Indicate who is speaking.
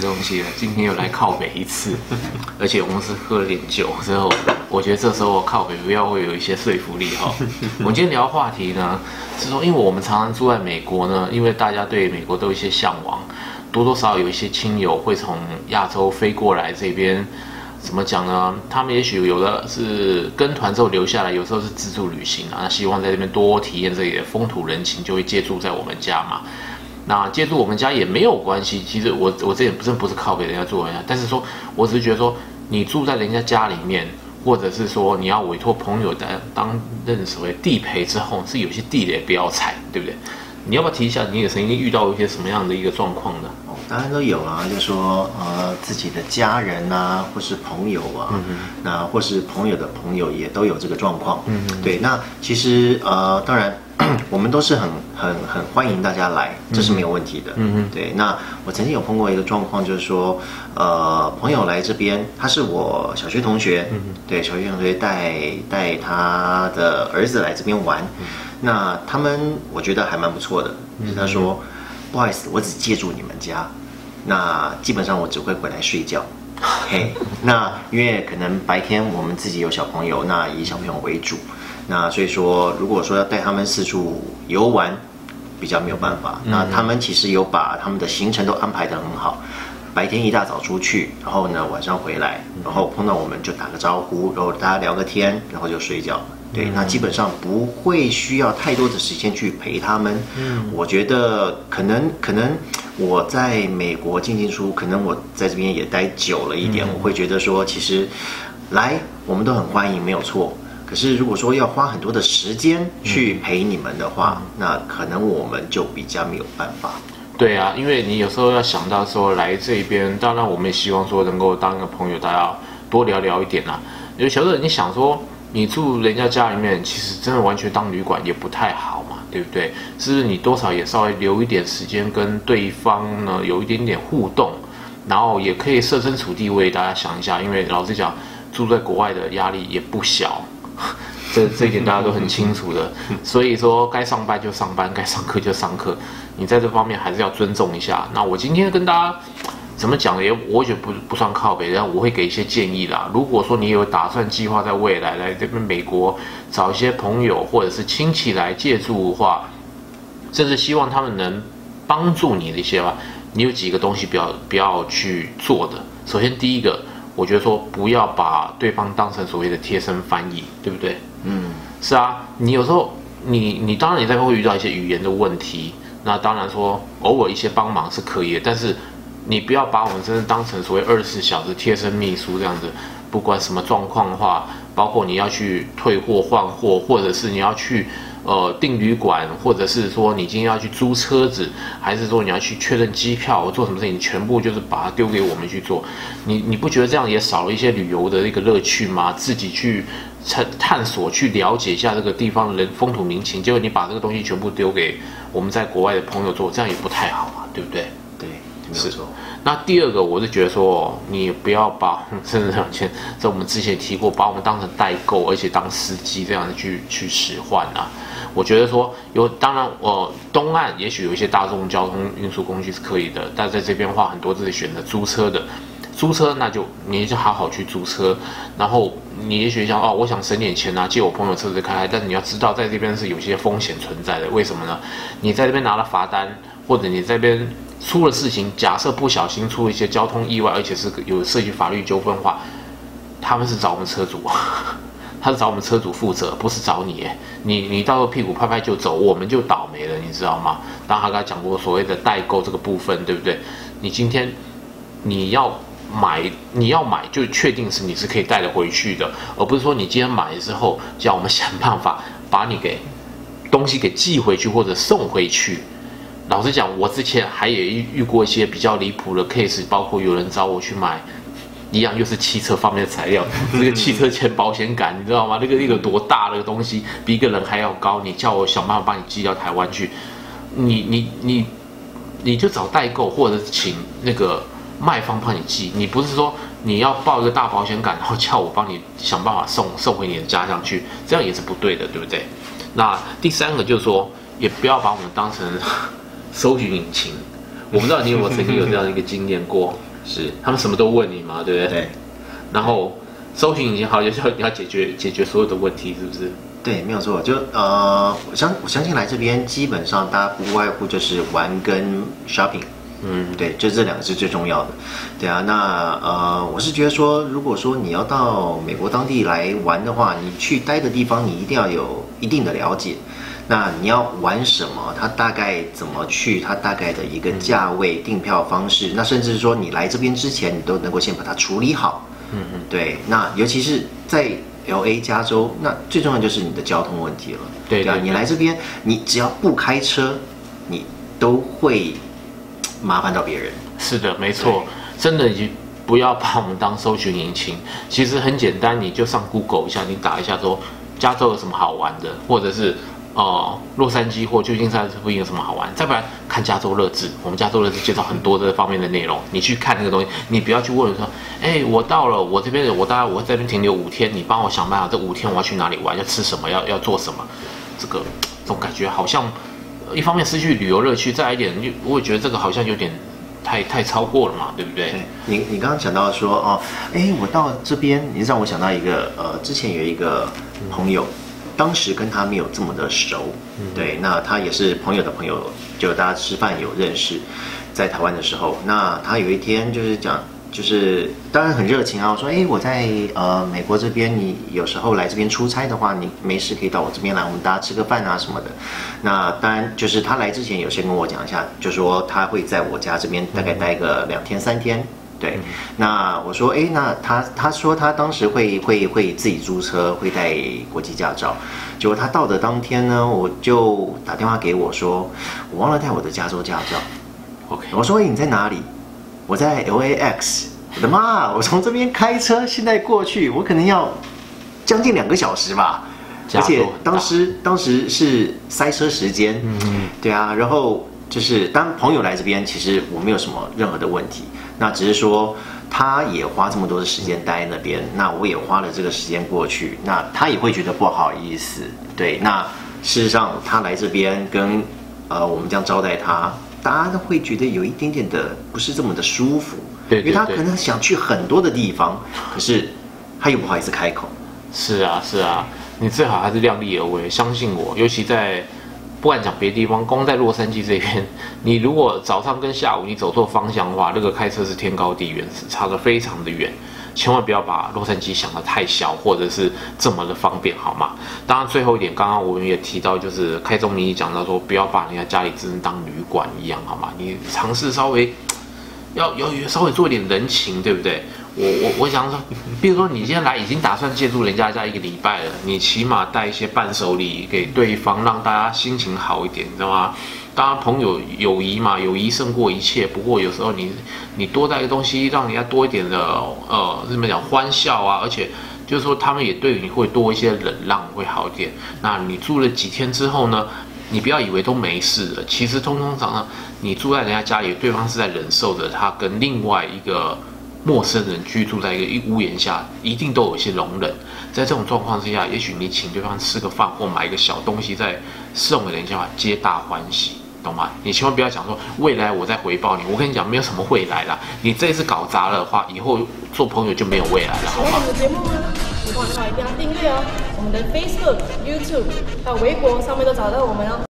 Speaker 1: 些东西了。今天又来靠北一次，而且我们是喝了点酒之后，我觉得这时候我靠北不要会有一些说服力哈。我们今天聊的话题呢，是说因为我们常常住在美国呢，因为大家对美国都有一些向往，多多少少有一些亲友会从亚洲飞过来这边。怎么讲呢？他们也许有的是跟团之后留下来，有时候是自助旅行啊。那希望在这边多体验这里的风土人情，就会借住在我们家嘛。那借住我们家也没有关系。其实我我这也真不是靠给人家做人家，但是说我只是觉得说，你住在人家家里面，或者是说你要委托朋友当当任所谓地陪之后，是有些地雷不要踩，对不对？你要不要提一下，你也曾经遇到一些什么样的一个状况呢？
Speaker 2: 哦，当然都有啊，就是说呃，自己的家人啊，或是朋友啊，嗯，那或是朋友的朋友也都有这个状况。对，那其实呃，当然 我们都是很很很欢迎大家来，这是没有问题的。嗯嗯，对，那我曾经有碰过一个状况，就是说呃，朋友来这边，他是我小学同学，嗯，对，小学同学带带他的儿子来这边玩。嗯。那他们我觉得还蛮不错的，就是他说，不好意思，我只借住你们家，那基本上我只会回来睡觉。嘿，那因为可能白天我们自己有小朋友，那以小朋友为主，那所以说如果说要带他们四处游玩，比较没有办法。那他们其实有把他们的行程都安排得很好，白天一大早出去，然后呢晚上回来，然后碰到我们就打个招呼，然后大家聊个天，然后就睡觉。对，那基本上不会需要太多的时间去陪他们。嗯，我觉得可能可能我在美国进进出，可能我在这边也待久了一点，嗯、我会觉得说，其实来我们都很欢迎，没有错。可是如果说要花很多的时间去陪你们的话，嗯、那可能我们就比较没有办法。
Speaker 1: 对啊，因为你有时候要想到说来这边，当然我们也希望说能够当个朋友，大家多聊聊一点啊。因为小时候你想说。你住人家家里面，其实真的完全当旅馆也不太好嘛，对不对？是不是你多少也稍微留一点时间跟对方呢有一点点互动，然后也可以设身处地为大家想一下，因为老实讲，住在国外的压力也不小，这这一点大家都很清楚的。所以说，该上班就上班，该上课就上课，你在这方面还是要尊重一下。那我今天跟大家。怎么讲呢？也我觉得不不算靠北，然后我会给一些建议啦。如果说你有打算计划在未来来这边美国找一些朋友或者是亲戚来借住的话，甚至希望他们能帮助你的一些吧，你有几个东西不要不要去做的。首先第一个，我觉得说不要把对方当成所谓的贴身翻译，对不对？嗯，是啊。你有时候你你当然你在会遇到一些语言的问题，那当然说偶尔一些帮忙是可以的，但是。你不要把我们真的当成所谓二十四小时贴身秘书这样子，不管什么状况的话，包括你要去退货换货，或者是你要去呃订旅馆，或者是说你今天要去租车子，还是说你要去确认机票，做什么事情，全部就是把它丢给我们去做。你你不觉得这样也少了一些旅游的一个乐趣吗？自己去探探索，去了解一下这个地方的人风土民情，结果你把这个东西全部丢给我们在国外的朋友做，这样也不太好嘛，对不对？
Speaker 2: 对。
Speaker 1: 是，那第二个我是觉得说，你不要把甚至两千，在我们之前提过，把我们当成代购，而且当司机这样子去去使唤啊。我觉得说有，当然我东岸也许有一些大众交通运输工具是可以的，但在这边的话，很多自己选择租车的。租车那就你就好好去租车，然后你也许想哦，我想省点钱啊，借我朋友车子开开。但是你要知道，在这边是有些风险存在的。为什么呢？你在这边拿了罚单，或者你这边。出了事情，假设不小心出了一些交通意外，而且是有涉及法律纠纷的话，他们是找我们车主，他是找我们车主负责，不是找你。你你到时候屁股拍拍就走，我们就倒霉了，你知道吗？当他刚才讲过所谓的代购这个部分，对不对？你今天你要买，你要买就确定是你是可以带得回去的，而不是说你今天买了之后叫我们想办法把你给东西给寄回去或者送回去。老实讲，我之前还也遇遇过一些比较离谱的 case，包括有人找我去买，一样又是汽车方面的材料，那个汽车前保险杆，你知道吗？那个那个多大那个东西，比一个人还要高，你叫我想办法帮你寄到台湾去，你你你，你就找代购，或者请那个卖方帮你寄，你不是说你要报一个大保险杆，然后叫我帮你想办法送送回你的家乡去，这样也是不对的，对不对？那第三个就是说，也不要把我们当成。搜寻引擎，我不知道你有没有曾经有这样的一个经验过？
Speaker 2: 是，
Speaker 1: 他们什么都问你嘛，对不对？
Speaker 2: 对。
Speaker 1: 然后搜寻引擎好，有时候你要解决解决所有的问题，是不是？
Speaker 2: 对，没有错。就呃，我相我相信来这边基本上大家不外乎就是玩跟 shopping。嗯，对，就这两个是最重要的。对啊，那呃，我是觉得说，如果说你要到美国当地来玩的话，你去待的地方，你一定要有一定的了解。那你要玩什么？它大概怎么去？它大概的一个价位、订票方式，那甚至是说你来这边之前，你都能够先把它处理好。嗯嗯，对。那尤其是在 LA 加州，那最重要就是你的交通问题了。
Speaker 1: 对，对，对，
Speaker 2: 对啊，你来这边，你只要不开车，你都会。麻烦到别人，
Speaker 1: 是的，没错，真的，你不要把我们当搜寻引擎。其实很简单，你就上 Google 一下，你打一下说加州有什么好玩的，或者是哦、洛杉矶或旧金山附近有什么好玩。再不然看加州乐志，我们加州乐志介绍很多这方面的内容，你去看那个东西，你不要去问说，哎，我到了，我这边我大概我在这边停留五天，你帮我想办法，这五天我要去哪里玩，要吃什么，要要做什么，这个这种感觉好像。一方面失去旅游乐趣，再来一点，就我也觉得这个好像有点太太超过了嘛，对不对？对，
Speaker 2: 你你刚刚讲到说哦，哎，我到这边，你让我想到一个呃，之前有一个朋友，当时跟他没有这么的熟，对，那他也是朋友的朋友，就大家吃饭有认识，在台湾的时候，那他有一天就是讲。就是当然很热情啊，我说哎，我在呃美国这边，你有时候来这边出差的话，你没事可以到我这边来，我们大家吃个饭啊什么的。那当然就是他来之前有先跟我讲一下，就说他会在我家这边大概待个两天三天。对，那我说哎，那他他说他当时会会会自己租车，会带国际驾照。结果他到的当天呢，我就打电话给我说，我忘了带我的加州驾照。OK，我说你在哪里？我在 LAX，我的妈！我从这边开车现在过去，我可能要将近两个小时吧。而且当时当时是塞车时间，嗯，对啊。然后就是当朋友来这边，其实我没有什么任何的问题。那只是说他也花这么多的时间待在那边，那我也花了这个时间过去，那他也会觉得不好意思。对，那事实上他来这边跟呃我们这样招待他。大家都会觉得有一点点的不是这么的舒服，对，对，对，因为他可能想去很多的地方，可是他又不好意思开口。
Speaker 1: 是啊，是啊，你最好还是量力而为，相信我。尤其在不管讲别的地方，光在洛杉矶这边，你如果早上跟下午你走错方向的话，那个开车是天高地远，是差得非常的远。千万不要把洛杉矶想得太小，或者是这么的方便，好吗？当然，最后一点，刚刚我们也提到，就是开宗明义讲到说，不要把人家家里真当旅馆一样，好吗？你尝试稍微要要稍微做一点人情，对不对？我我我想说，比如说你今天来已经打算借住人家家一个礼拜了，你起码带一些伴手礼给对方，让大家心情好一点，你知道吗？当然，朋友友谊嘛，友谊胜过一切。不过有时候你你多带个东西，让人家多一点的呃，怎么讲欢笑啊？而且就是说，他们也对你会多一些忍让，会好一点。那你住了几天之后呢？你不要以为都没事了，其实通通常常你住在人家家里，对方是在忍受着他跟另外一个陌生人居住在一个一屋檐下，一定都有一些容忍。在这种状况之下，也许你请对方吃个饭或买一个小东西再送给人家，皆大欢喜。懂吗？你千万不要讲说未来我再回报你。我跟你讲，没有什么未来啦。你这一次搞砸了的话，以后做朋友就没有未来了，好吗？喜欢我们的节目吗？喜欢的话一定要订阅哦。我们的 Facebook、YouTube 还有微博上面都找到我们哦。